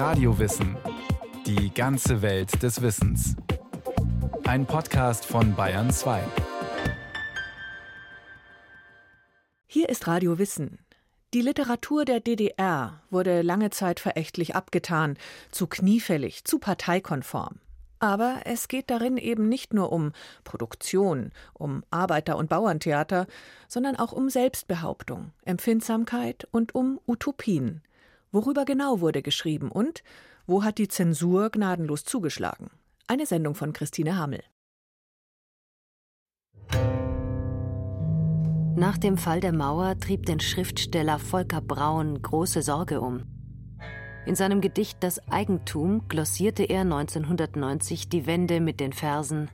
Radiowissen. Die ganze Welt des Wissens. Ein Podcast von Bayern 2. Hier ist Radio Wissen. Die Literatur der DDR wurde lange Zeit verächtlich abgetan, zu kniefällig, zu parteikonform. Aber es geht darin eben nicht nur um Produktion, um Arbeiter- und Bauerntheater, sondern auch um Selbstbehauptung, Empfindsamkeit und um Utopien. Worüber genau wurde geschrieben und wo hat die Zensur gnadenlos zugeschlagen? Eine Sendung von Christine Hamel. Nach dem Fall der Mauer trieb den Schriftsteller Volker Braun große Sorge um. In seinem Gedicht Das Eigentum glossierte er 1990 die Wände mit den Versen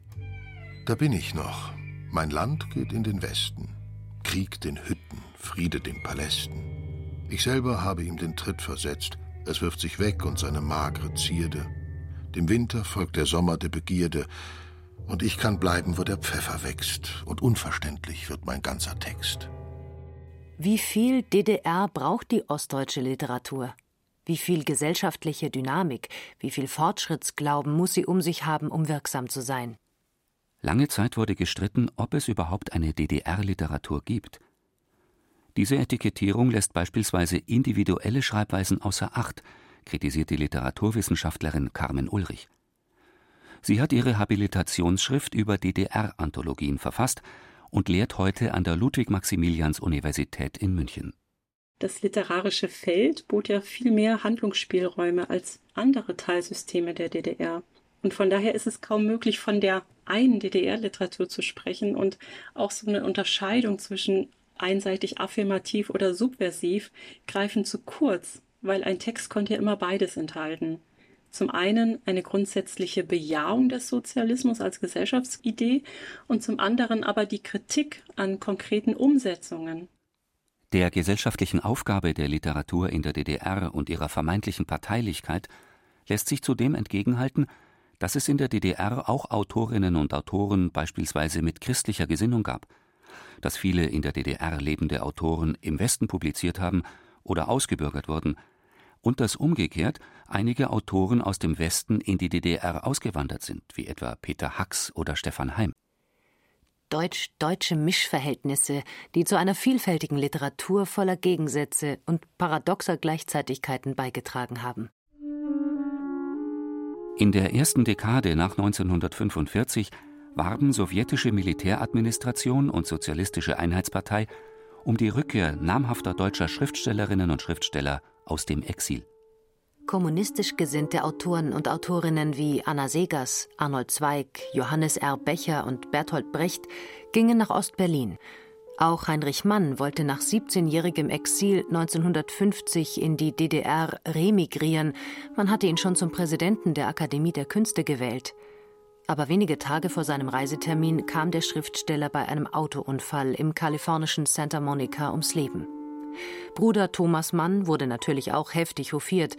Da bin ich noch. Mein Land geht in den Westen. Krieg den Hütten, Friede den Palästen. Ich selber habe ihm den Tritt versetzt. Es wirft sich weg und seine magere Zierde. Dem Winter folgt der Sommer der Begierde. Und ich kann bleiben, wo der Pfeffer wächst. Und unverständlich wird mein ganzer Text. Wie viel DDR braucht die ostdeutsche Literatur? Wie viel gesellschaftliche Dynamik, wie viel Fortschrittsglauben muss sie um sich haben, um wirksam zu sein? Lange Zeit wurde gestritten, ob es überhaupt eine DDR-Literatur gibt. Diese Etikettierung lässt beispielsweise individuelle Schreibweisen außer Acht, kritisiert die Literaturwissenschaftlerin Carmen Ulrich. Sie hat ihre Habilitationsschrift über DDR-Anthologien verfasst und lehrt heute an der Ludwig-Maximilians-Universität in München. Das literarische Feld bot ja viel mehr Handlungsspielräume als andere Teilsysteme der DDR. Und von daher ist es kaum möglich, von der einen DDR-Literatur zu sprechen und auch so eine Unterscheidung zwischen einseitig affirmativ oder subversiv greifen zu kurz, weil ein Text konnte ja immer beides enthalten. Zum einen eine grundsätzliche Bejahung des Sozialismus als Gesellschaftsidee und zum anderen aber die Kritik an konkreten Umsetzungen. Der gesellschaftlichen Aufgabe der Literatur in der DDR und ihrer vermeintlichen Parteilichkeit lässt sich zudem entgegenhalten, dass es in der DDR auch Autorinnen und Autoren beispielsweise mit christlicher Gesinnung gab, dass viele in der DDR lebende Autoren im Westen publiziert haben oder ausgebürgert wurden, und dass umgekehrt einige Autoren aus dem Westen in die DDR ausgewandert sind, wie etwa Peter Hacks oder Stefan Heim deutsch-deutsche Mischverhältnisse, die zu einer vielfältigen Literatur voller Gegensätze und paradoxer Gleichzeitigkeiten beigetragen haben. In der ersten Dekade nach 1945 warben sowjetische Militäradministration und Sozialistische Einheitspartei um die Rückkehr namhafter deutscher Schriftstellerinnen und Schriftsteller aus dem Exil. Kommunistisch gesinnte Autoren und Autorinnen wie Anna Segers, Arnold Zweig, Johannes R. Becher und Bertolt Brecht gingen nach Ostberlin. Auch Heinrich Mann wollte nach 17-jährigem Exil 1950 in die DDR remigrieren. Man hatte ihn schon zum Präsidenten der Akademie der Künste gewählt. Aber wenige Tage vor seinem Reisetermin kam der Schriftsteller bei einem Autounfall im kalifornischen Santa Monica ums Leben. Bruder Thomas Mann wurde natürlich auch heftig hofiert.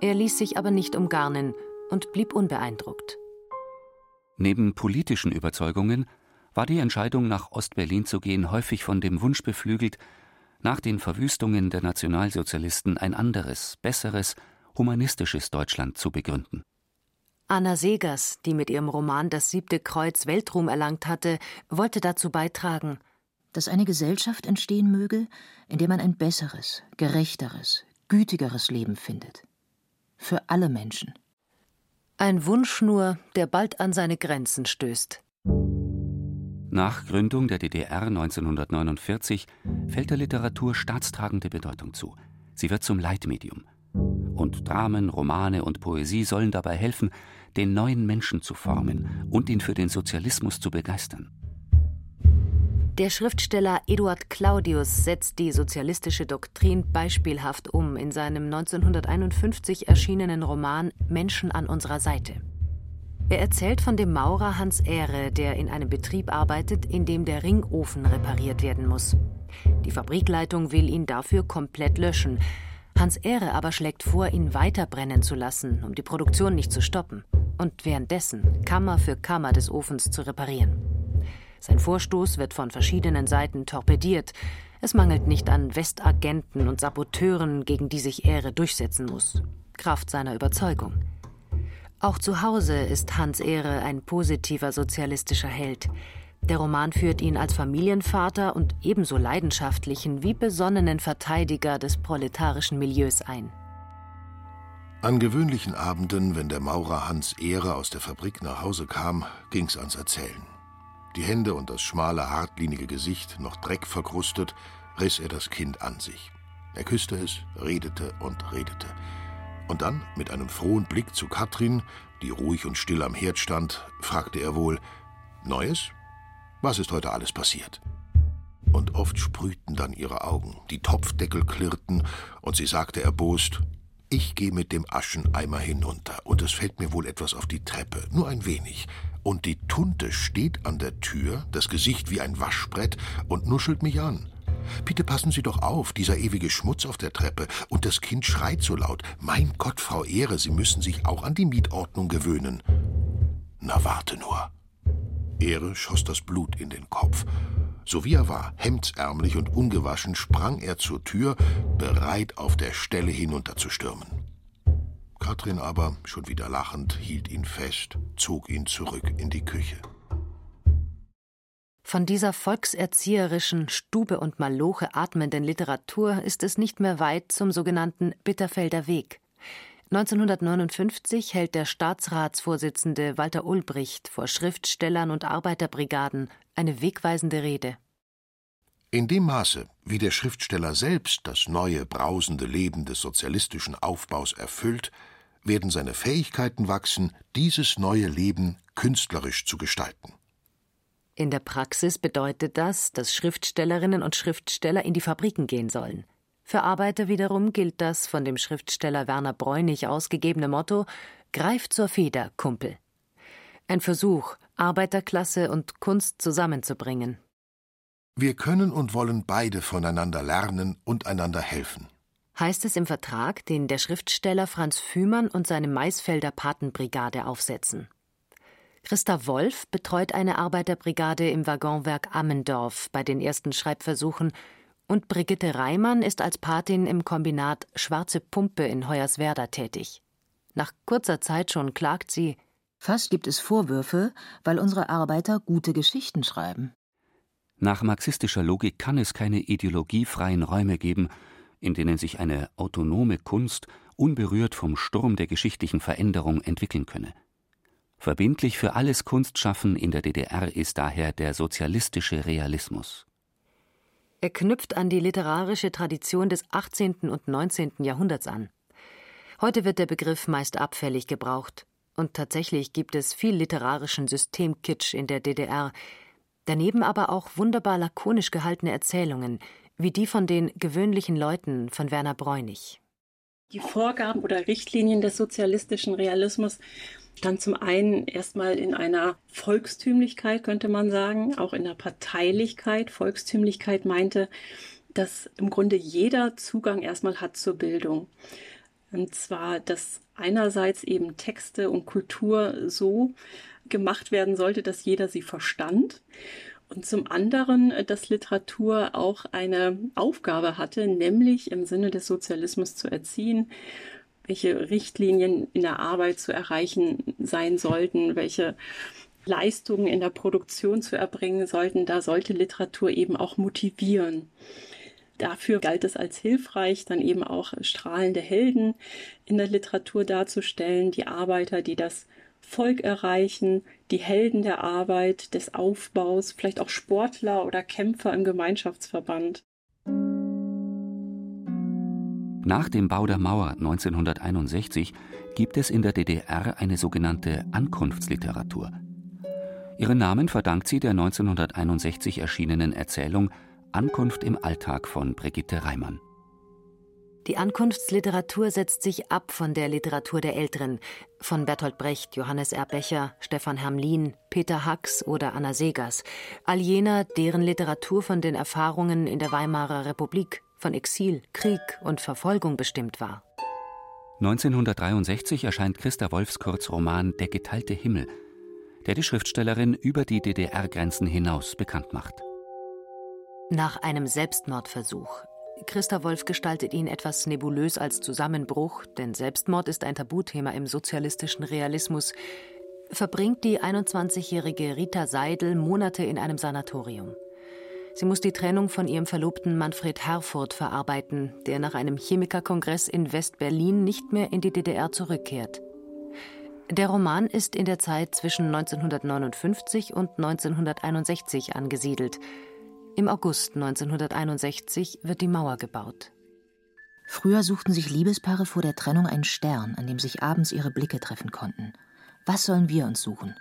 Er ließ sich aber nicht umgarnen und blieb unbeeindruckt. Neben politischen Überzeugungen war die Entscheidung, nach Ostberlin zu gehen, häufig von dem Wunsch beflügelt, nach den Verwüstungen der Nationalsozialisten ein anderes, besseres, humanistisches Deutschland zu begründen. Anna Segers, die mit ihrem Roman Das siebte Kreuz Weltruhm erlangt hatte, wollte dazu beitragen, dass eine Gesellschaft entstehen möge, in der man ein besseres, gerechteres, gütigeres Leben findet für alle Menschen. Ein Wunsch nur, der bald an seine Grenzen stößt. Nach Gründung der DDR 1949 fällt der Literatur staatstragende Bedeutung zu. Sie wird zum Leitmedium. Und Dramen, Romane und Poesie sollen dabei helfen, den neuen Menschen zu formen und ihn für den Sozialismus zu begeistern. Der Schriftsteller Eduard Claudius setzt die sozialistische Doktrin beispielhaft um in seinem 1951 erschienenen Roman Menschen an unserer Seite. Er erzählt von dem Maurer Hans Ehre, der in einem Betrieb arbeitet, in dem der Ringofen repariert werden muss. Die Fabrikleitung will ihn dafür komplett löschen. Hans Ehre aber schlägt vor, ihn weiter brennen zu lassen, um die Produktion nicht zu stoppen und währenddessen Kammer für Kammer des Ofens zu reparieren. Sein Vorstoß wird von verschiedenen Seiten torpediert. Es mangelt nicht an Westagenten und Saboteuren, gegen die sich Ehre durchsetzen muss. Kraft seiner Überzeugung. Auch zu Hause ist Hans Ehre ein positiver sozialistischer Held. Der Roman führt ihn als Familienvater und ebenso leidenschaftlichen wie besonnenen Verteidiger des proletarischen Milieus ein. An gewöhnlichen Abenden, wenn der Maurer Hans Ehre aus der Fabrik nach Hause kam, ging's ans Erzählen. Die Hände und das schmale, hartlinige Gesicht noch dreckverkrustet, riss er das Kind an sich. Er küsste es, redete und redete. Und dann, mit einem frohen Blick zu Katrin, die ruhig und still am Herd stand, fragte er wohl: Neues? Was ist heute alles passiert? Und oft sprühten dann ihre Augen, die Topfdeckel klirrten, und sie sagte erbost: Ich gehe mit dem Ascheneimer hinunter, und es fällt mir wohl etwas auf die Treppe, nur ein wenig. Und die Tunte steht an der Tür, das Gesicht wie ein Waschbrett, und nuschelt mich an. Bitte passen Sie doch auf, dieser ewige Schmutz auf der Treppe. Und das Kind schreit so laut. Mein Gott, Frau Ehre, Sie müssen sich auch an die Mietordnung gewöhnen. Na, warte nur. Ehre schoss das Blut in den Kopf. So wie er war, hemdsärmlich und ungewaschen, sprang er zur Tür, bereit auf der Stelle hinunterzustürmen. Katrin aber, schon wieder lachend, hielt ihn fest, zog ihn zurück in die Küche. Von dieser volkserzieherischen, Stube und Maloche atmenden Literatur ist es nicht mehr weit zum sogenannten Bitterfelder Weg. 1959 hält der Staatsratsvorsitzende Walter Ulbricht vor Schriftstellern und Arbeiterbrigaden eine wegweisende Rede. In dem Maße, wie der Schriftsteller selbst das neue, brausende Leben des sozialistischen Aufbaus erfüllt, werden seine Fähigkeiten wachsen, dieses neue Leben künstlerisch zu gestalten. In der Praxis bedeutet das, dass Schriftstellerinnen und Schriftsteller in die Fabriken gehen sollen. Für Arbeiter wiederum gilt das von dem Schriftsteller Werner Bräunig ausgegebene Motto Greif zur Feder, Kumpel. Ein Versuch, Arbeiterklasse und Kunst zusammenzubringen. Wir können und wollen beide voneinander lernen und einander helfen. Heißt es im Vertrag, den der Schriftsteller Franz Fühmann und seine Maisfelder Patenbrigade aufsetzen. Christa Wolf betreut eine Arbeiterbrigade im Waggonwerk Ammendorf bei den ersten Schreibversuchen und Brigitte Reimann ist als Patin im Kombinat Schwarze Pumpe in Hoyerswerda tätig. Nach kurzer Zeit schon klagt sie Fast gibt es Vorwürfe, weil unsere Arbeiter gute Geschichten schreiben. Nach marxistischer Logik kann es keine ideologiefreien Räume geben, in denen sich eine autonome Kunst unberührt vom Sturm der geschichtlichen Veränderung entwickeln könne. Verbindlich für alles Kunstschaffen in der DDR ist daher der sozialistische Realismus. Er knüpft an die literarische Tradition des 18. und 19. Jahrhunderts an. Heute wird der Begriff meist abfällig gebraucht. Und tatsächlich gibt es viel literarischen Systemkitsch in der DDR, daneben aber auch wunderbar lakonisch gehaltene Erzählungen, wie die von den gewöhnlichen Leuten von Werner Bräunig. Die Vorgaben oder Richtlinien des sozialistischen Realismus dann zum einen erstmal in einer Volkstümlichkeit, könnte man sagen, auch in der Parteilichkeit. Volkstümlichkeit meinte, dass im Grunde jeder Zugang erstmal hat zur Bildung. Und zwar, dass einerseits eben Texte und Kultur so gemacht werden sollte, dass jeder sie verstand. Und zum anderen, dass Literatur auch eine Aufgabe hatte, nämlich im Sinne des Sozialismus zu erziehen welche Richtlinien in der Arbeit zu erreichen sein sollten, welche Leistungen in der Produktion zu erbringen sollten. Da sollte Literatur eben auch motivieren. Dafür galt es als hilfreich, dann eben auch strahlende Helden in der Literatur darzustellen, die Arbeiter, die das Volk erreichen, die Helden der Arbeit, des Aufbaus, vielleicht auch Sportler oder Kämpfer im Gemeinschaftsverband. Nach dem Bau der Mauer 1961 gibt es in der DDR eine sogenannte Ankunftsliteratur. Ihren Namen verdankt sie der 1961 erschienenen Erzählung Ankunft im Alltag von Brigitte Reimann. Die Ankunftsliteratur setzt sich ab von der Literatur der Älteren, von Bertolt Brecht, Johannes R. Becher, Stefan Hermlin, Peter Hacks oder Anna Segers, all jener, deren Literatur von den Erfahrungen in der Weimarer Republik, von Exil, Krieg und Verfolgung bestimmt war. 1963 erscheint Christa Wolfs Kurzroman Der geteilte Himmel, der die Schriftstellerin über die DDR-Grenzen hinaus bekannt macht. Nach einem Selbstmordversuch, Christa Wolf gestaltet ihn etwas nebulös als Zusammenbruch, denn Selbstmord ist ein Tabuthema im sozialistischen Realismus, verbringt die 21-jährige Rita Seidel Monate in einem Sanatorium. Sie muss die Trennung von ihrem Verlobten Manfred Herfurth verarbeiten, der nach einem Chemikerkongress in West-Berlin nicht mehr in die DDR zurückkehrt. Der Roman ist in der Zeit zwischen 1959 und 1961 angesiedelt. Im August 1961 wird die Mauer gebaut. Früher suchten sich Liebespaare vor der Trennung einen Stern, an dem sich abends ihre Blicke treffen konnten. Was sollen wir uns suchen?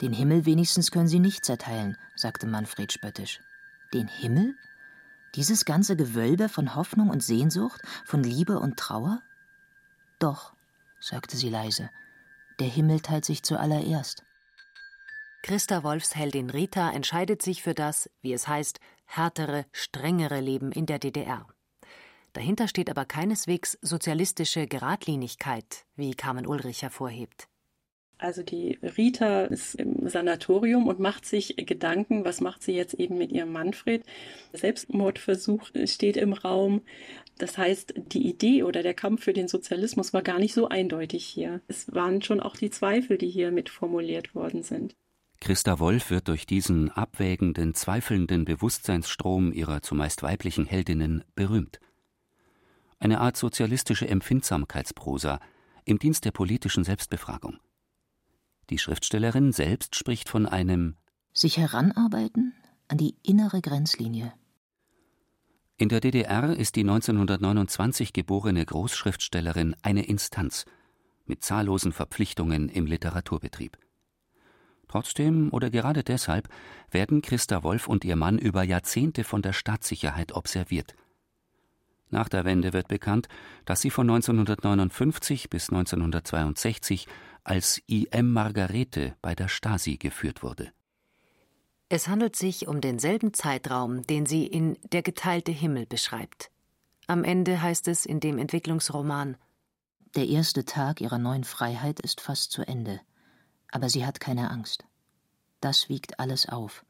Den Himmel wenigstens können sie nicht zerteilen, sagte Manfred spöttisch. Den Himmel? Dieses ganze Gewölbe von Hoffnung und Sehnsucht, von Liebe und Trauer? Doch, sagte sie leise, der Himmel teilt sich zuallererst. Christa Wolfs Heldin Rita entscheidet sich für das, wie es heißt, härtere, strengere Leben in der DDR. Dahinter steht aber keineswegs sozialistische Geradlinigkeit, wie Carmen Ulrich hervorhebt. Also die Rita ist im Sanatorium und macht sich Gedanken, was macht sie jetzt eben mit ihrem Manfred. Selbstmordversuch steht im Raum. Das heißt, die Idee oder der Kampf für den Sozialismus war gar nicht so eindeutig hier. Es waren schon auch die Zweifel, die hier mit formuliert worden sind. Christa Wolf wird durch diesen abwägenden, zweifelnden Bewusstseinsstrom ihrer zumeist weiblichen Heldinnen berühmt. Eine Art sozialistische Empfindsamkeitsprosa im Dienst der politischen Selbstbefragung. Die Schriftstellerin selbst spricht von einem sich heranarbeiten an die innere Grenzlinie. In der DDR ist die 1929 geborene Großschriftstellerin eine Instanz mit zahllosen Verpflichtungen im Literaturbetrieb. Trotzdem oder gerade deshalb werden Christa Wolf und ihr Mann über Jahrzehnte von der Staatssicherheit observiert. Nach der Wende wird bekannt, dass sie von 1959 bis 1962 als IM Margarete bei der Stasi geführt wurde. Es handelt sich um denselben Zeitraum, den sie in Der geteilte Himmel beschreibt. Am Ende heißt es in dem Entwicklungsroman Der erste Tag ihrer neuen Freiheit ist fast zu Ende, aber sie hat keine Angst. Das wiegt alles auf,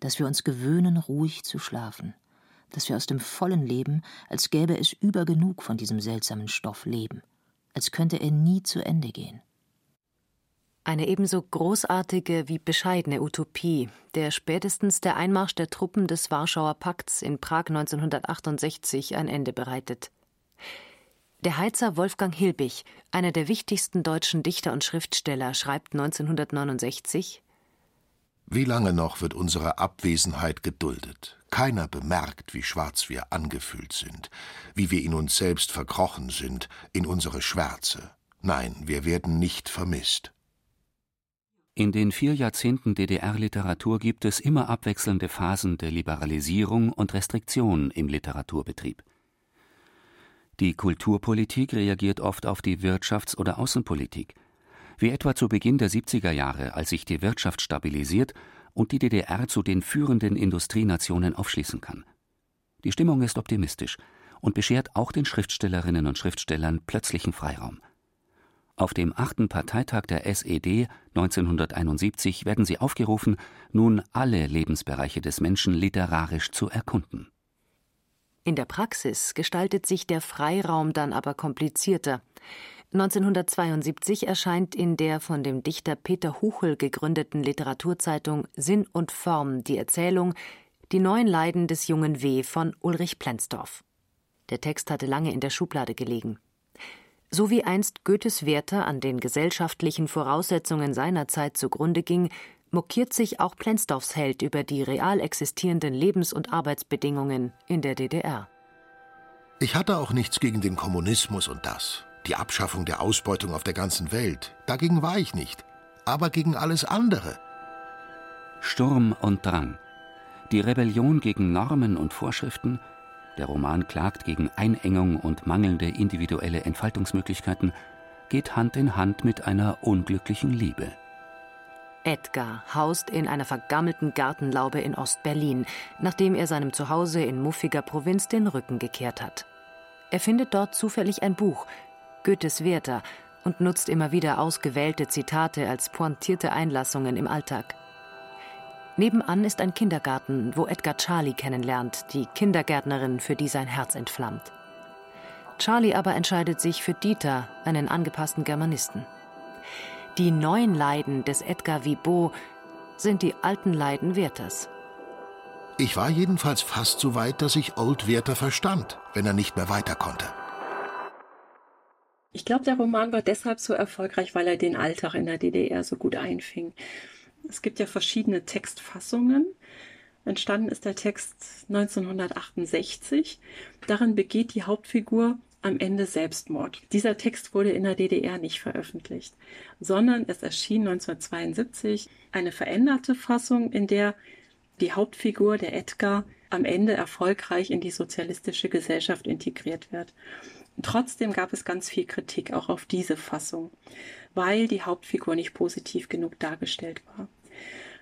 dass wir uns gewöhnen, ruhig zu schlafen, dass wir aus dem vollen Leben, als gäbe es übergenug von diesem seltsamen Stoff leben, als könnte er nie zu Ende gehen. Eine ebenso großartige wie bescheidene Utopie, der spätestens der Einmarsch der Truppen des Warschauer Pakts in Prag 1968 ein Ende bereitet. Der Heizer Wolfgang Hilbig, einer der wichtigsten deutschen Dichter und Schriftsteller, schreibt 1969 Wie lange noch wird unsere Abwesenheit geduldet? Keiner bemerkt, wie schwarz wir angefühlt sind, wie wir in uns selbst verkrochen sind, in unsere Schwärze. Nein, wir werden nicht vermisst. In den vier Jahrzehnten DDR-Literatur gibt es immer abwechselnde Phasen der Liberalisierung und Restriktion im Literaturbetrieb. Die Kulturpolitik reagiert oft auf die Wirtschafts- oder Außenpolitik, wie etwa zu Beginn der 70er Jahre, als sich die Wirtschaft stabilisiert und die DDR zu den führenden Industrienationen aufschließen kann. Die Stimmung ist optimistisch und beschert auch den Schriftstellerinnen und Schriftstellern plötzlichen Freiraum. Auf dem achten Parteitag der SED 1971 werden sie aufgerufen, nun alle Lebensbereiche des Menschen literarisch zu erkunden. In der Praxis gestaltet sich der Freiraum dann aber komplizierter. 1972 erscheint in der von dem Dichter Peter Huchel gegründeten Literaturzeitung Sinn und Form die Erzählung Die neuen Leiden des jungen W. von Ulrich Plenzdorf. Der Text hatte lange in der Schublade gelegen. So wie einst Goethes Werther an den gesellschaftlichen Voraussetzungen seiner Zeit zugrunde ging, mokiert sich auch Plenzdorfs Held über die real existierenden Lebens- und Arbeitsbedingungen in der DDR. Ich hatte auch nichts gegen den Kommunismus und das, die Abschaffung der Ausbeutung auf der ganzen Welt. Dagegen war ich nicht, aber gegen alles andere. Sturm und Drang. Die Rebellion gegen Normen und Vorschriften, der Roman klagt gegen Einengung und mangelnde individuelle Entfaltungsmöglichkeiten, geht Hand in Hand mit einer unglücklichen Liebe. Edgar haust in einer vergammelten Gartenlaube in Ostberlin, nachdem er seinem Zuhause in muffiger Provinz den Rücken gekehrt hat. Er findet dort zufällig ein Buch, Goethes Werther, und nutzt immer wieder ausgewählte Zitate als pointierte Einlassungen im Alltag. Nebenan ist ein Kindergarten, wo Edgar Charlie kennenlernt, die Kindergärtnerin, für die sein Herz entflammt. Charlie aber entscheidet sich für Dieter, einen angepassten Germanisten. Die neuen Leiden des Edgar Vibot sind die alten Leiden Werthers. Ich war jedenfalls fast so weit, dass ich Old Werther verstand, wenn er nicht mehr weiter konnte. Ich glaube, der Roman war deshalb so erfolgreich, weil er den Alltag in der DDR so gut einfing. Es gibt ja verschiedene Textfassungen. Entstanden ist der Text 1968. Darin begeht die Hauptfigur am Ende Selbstmord. Dieser Text wurde in der DDR nicht veröffentlicht, sondern es erschien 1972 eine veränderte Fassung, in der die Hauptfigur, der Edgar, am Ende erfolgreich in die sozialistische Gesellschaft integriert wird. Trotzdem gab es ganz viel Kritik auch auf diese Fassung, weil die Hauptfigur nicht positiv genug dargestellt war.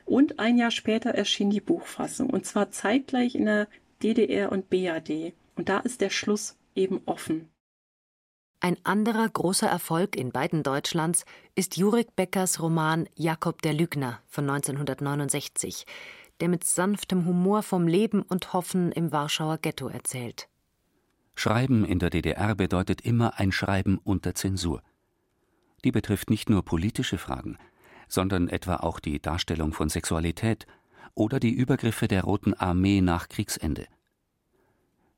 Und ein Jahr später erschien die Buchfassung, und zwar zeitgleich in der DDR und BAD. Und da ist der Schluss eben offen. Ein anderer großer Erfolg in beiden Deutschlands ist Jurik Beckers Roman Jakob der Lügner von 1969, der mit sanftem Humor vom Leben und Hoffen im Warschauer Ghetto erzählt. Schreiben in der DDR bedeutet immer ein Schreiben unter Zensur. Die betrifft nicht nur politische Fragen, sondern etwa auch die Darstellung von Sexualität oder die Übergriffe der Roten Armee nach Kriegsende.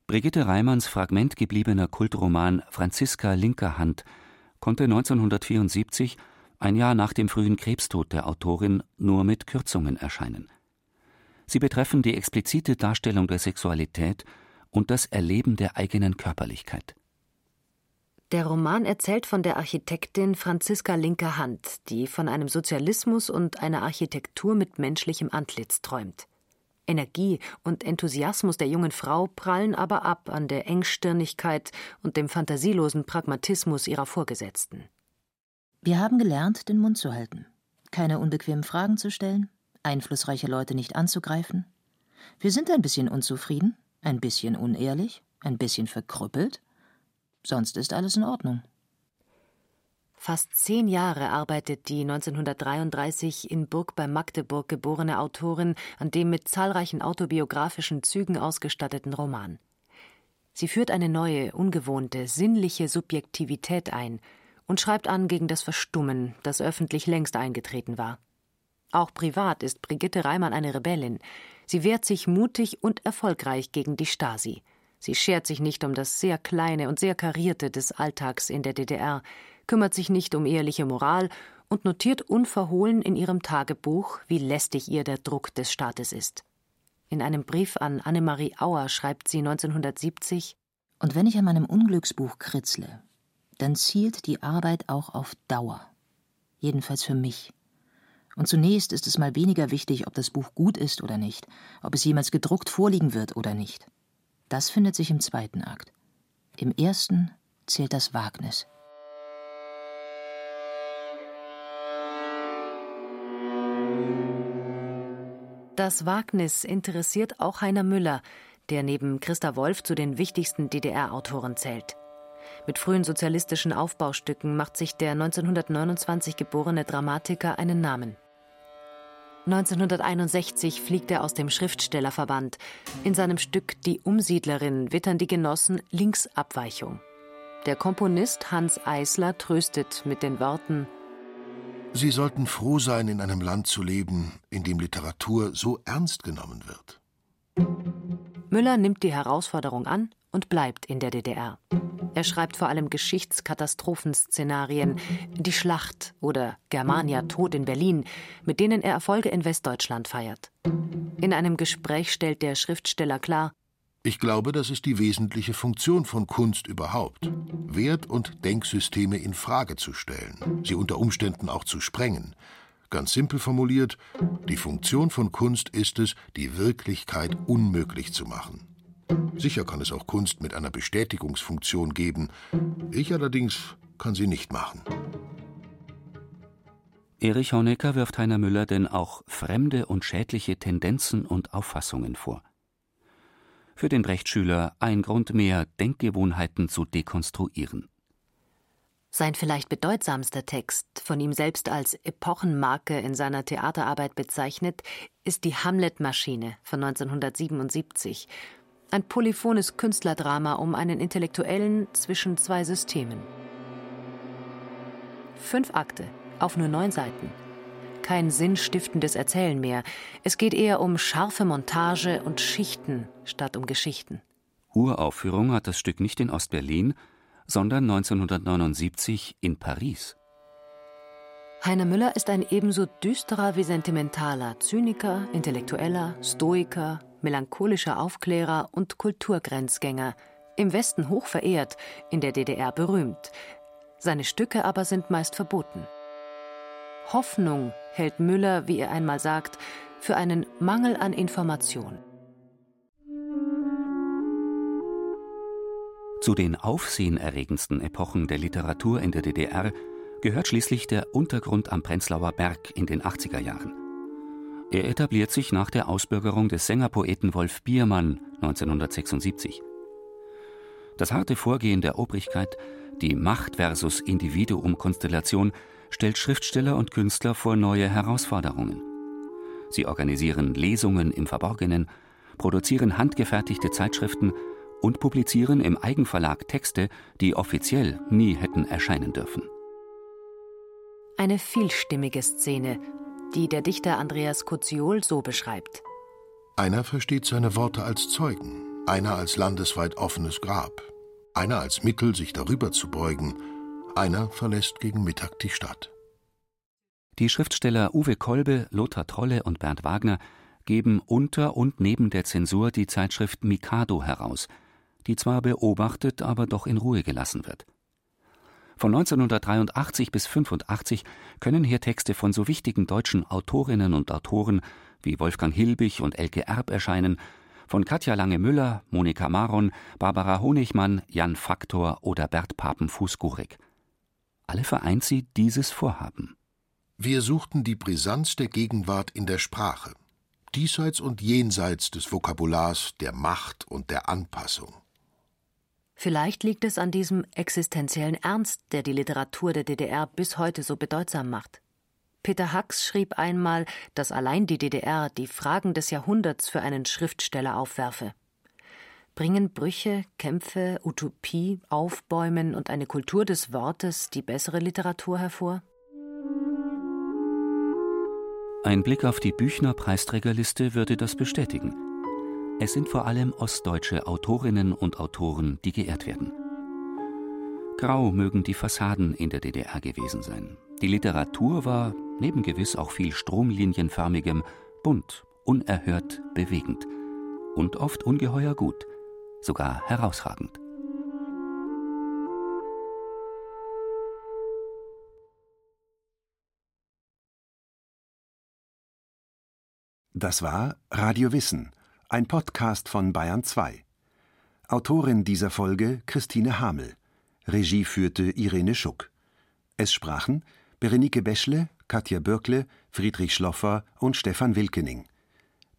Brigitte Reimanns fragmentgebliebener Kultroman Franziska linker Hand konnte 1974, ein Jahr nach dem frühen Krebstod der Autorin, nur mit Kürzungen erscheinen. Sie betreffen die explizite Darstellung der Sexualität und das Erleben der eigenen Körperlichkeit. Der Roman erzählt von der Architektin Franziska Linker Hand, die von einem Sozialismus und einer Architektur mit menschlichem Antlitz träumt. Energie und Enthusiasmus der jungen Frau prallen aber ab an der Engstirnigkeit und dem fantasielosen Pragmatismus ihrer Vorgesetzten. Wir haben gelernt, den Mund zu halten, keine unbequemen Fragen zu stellen, einflussreiche Leute nicht anzugreifen. Wir sind ein bisschen unzufrieden, ein bisschen unehrlich, ein bisschen verkrüppelt. Sonst ist alles in Ordnung. Fast zehn Jahre arbeitet die 1933 in Burg bei Magdeburg geborene Autorin an dem mit zahlreichen autobiografischen Zügen ausgestatteten Roman. Sie führt eine neue, ungewohnte, sinnliche Subjektivität ein und schreibt an gegen das Verstummen, das öffentlich längst eingetreten war. Auch privat ist Brigitte Reimann eine Rebellin. Sie wehrt sich mutig und erfolgreich gegen die Stasi. Sie schert sich nicht um das sehr kleine und sehr karierte des Alltags in der DDR, kümmert sich nicht um ehrliche Moral und notiert unverhohlen in ihrem Tagebuch, wie lästig ihr der Druck des Staates ist. In einem Brief an Annemarie Auer schreibt sie 1970 Und wenn ich an meinem Unglücksbuch kritzle, dann zielt die Arbeit auch auf Dauer. Jedenfalls für mich. Und zunächst ist es mal weniger wichtig, ob das Buch gut ist oder nicht, ob es jemals gedruckt vorliegen wird oder nicht. Das findet sich im zweiten Akt. Im ersten zählt das Wagnis. Das Wagnis interessiert auch Heiner Müller, der neben Christa Wolf zu den wichtigsten DDR-Autoren zählt. Mit frühen sozialistischen Aufbaustücken macht sich der 1929 geborene Dramatiker einen Namen. 1961 fliegt er aus dem Schriftstellerverband. In seinem Stück Die Umsiedlerin wittern die Genossen Linksabweichung. Der Komponist Hans Eisler tröstet mit den Worten Sie sollten froh sein, in einem Land zu leben, in dem Literatur so ernst genommen wird. Müller nimmt die Herausforderung an und bleibt in der DDR. Er schreibt vor allem Geschichtskatastrophenszenarien, Die Schlacht oder Germania Tod in Berlin, mit denen er Erfolge in Westdeutschland feiert. In einem Gespräch stellt der Schriftsteller klar, ich glaube, das ist die wesentliche Funktion von Kunst überhaupt. Wert- und Denksysteme in Frage zu stellen, sie unter Umständen auch zu sprengen. Ganz simpel formuliert, die Funktion von Kunst ist es, die Wirklichkeit unmöglich zu machen. Sicher kann es auch Kunst mit einer Bestätigungsfunktion geben. Ich allerdings kann sie nicht machen. Erich Honecker wirft Heiner Müller denn auch fremde und schädliche Tendenzen und Auffassungen vor für den Brechtschüler ein Grund mehr, Denkgewohnheiten zu dekonstruieren. Sein vielleicht bedeutsamster Text, von ihm selbst als Epochenmarke in seiner Theaterarbeit bezeichnet, ist die Hamlet-Maschine von 1977, ein polyphones Künstlerdrama um einen Intellektuellen zwischen zwei Systemen. Fünf Akte auf nur neun Seiten. Kein sinnstiftendes Erzählen mehr. Es geht eher um scharfe Montage und Schichten statt um Geschichten. Uraufführung hat das Stück nicht in Ostberlin, sondern 1979 in Paris. Heiner Müller ist ein ebenso düsterer wie sentimentaler Zyniker, Intellektueller, Stoiker, melancholischer Aufklärer und Kulturgrenzgänger, im Westen hoch verehrt, in der DDR berühmt. Seine Stücke aber sind meist verboten. Hoffnung hält Müller, wie er einmal sagt, für einen Mangel an Information. Zu den aufsehenerregendsten Epochen der Literatur in der DDR gehört schließlich der Untergrund am Prenzlauer Berg in den 80er Jahren. Er etabliert sich nach der Ausbürgerung des Sängerpoeten Wolf Biermann 1976. Das harte Vorgehen der Obrigkeit, die Macht versus Individuum-Konstellation, stellt Schriftsteller und Künstler vor neue Herausforderungen. Sie organisieren Lesungen im Verborgenen, produzieren handgefertigte Zeitschriften und publizieren im Eigenverlag Texte, die offiziell nie hätten erscheinen dürfen. Eine vielstimmige Szene, die der Dichter Andreas Koziol so beschreibt. Einer versteht seine Worte als Zeugen, einer als landesweit offenes Grab, einer als Mittel, sich darüber zu beugen, einer verlässt gegen Mittag die Stadt. Die Schriftsteller Uwe Kolbe, Lothar Trolle und Bernd Wagner geben unter und neben der Zensur die Zeitschrift Mikado heraus, die zwar beobachtet, aber doch in Ruhe gelassen wird. Von 1983 bis 85 können hier Texte von so wichtigen deutschen Autorinnen und Autoren wie Wolfgang Hilbig und Elke Erb erscheinen, von Katja Lange-Müller, Monika Maron, Barbara Honigmann, Jan Faktor oder Bert Papen-Fußgurik. Alle vereint sie dieses Vorhaben. Wir suchten die Brisanz der Gegenwart in der Sprache, diesseits und jenseits des Vokabulars der Macht und der Anpassung. Vielleicht liegt es an diesem existenziellen Ernst, der die Literatur der DDR bis heute so bedeutsam macht. Peter Hacks schrieb einmal, dass allein die DDR die Fragen des Jahrhunderts für einen Schriftsteller aufwerfe. Bringen Brüche, Kämpfe, Utopie, Aufbäumen und eine Kultur des Wortes die bessere Literatur hervor? Ein Blick auf die Büchner Preisträgerliste würde das bestätigen. Es sind vor allem ostdeutsche Autorinnen und Autoren, die geehrt werden. Grau mögen die Fassaden in der DDR gewesen sein. Die Literatur war, neben gewiss auch viel stromlinienförmigem, bunt, unerhört, bewegend und oft ungeheuer gut, sogar herausragend. Das war Radio Wissen ein Podcast von Bayern 2. Autorin dieser Folge Christine Hamel. Regie führte Irene Schuck. Es sprachen Berenike Beschle, Katja Bürkle, Friedrich Schloffer und Stefan Wilkening.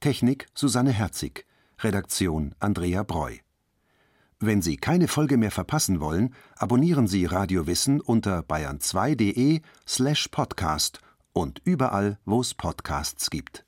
Technik Susanne Herzig. Redaktion Andrea Breu. Wenn Sie keine Folge mehr verpassen wollen, abonnieren Sie Radio Wissen unter bayern2.de slash podcast und überall, wo es Podcasts gibt.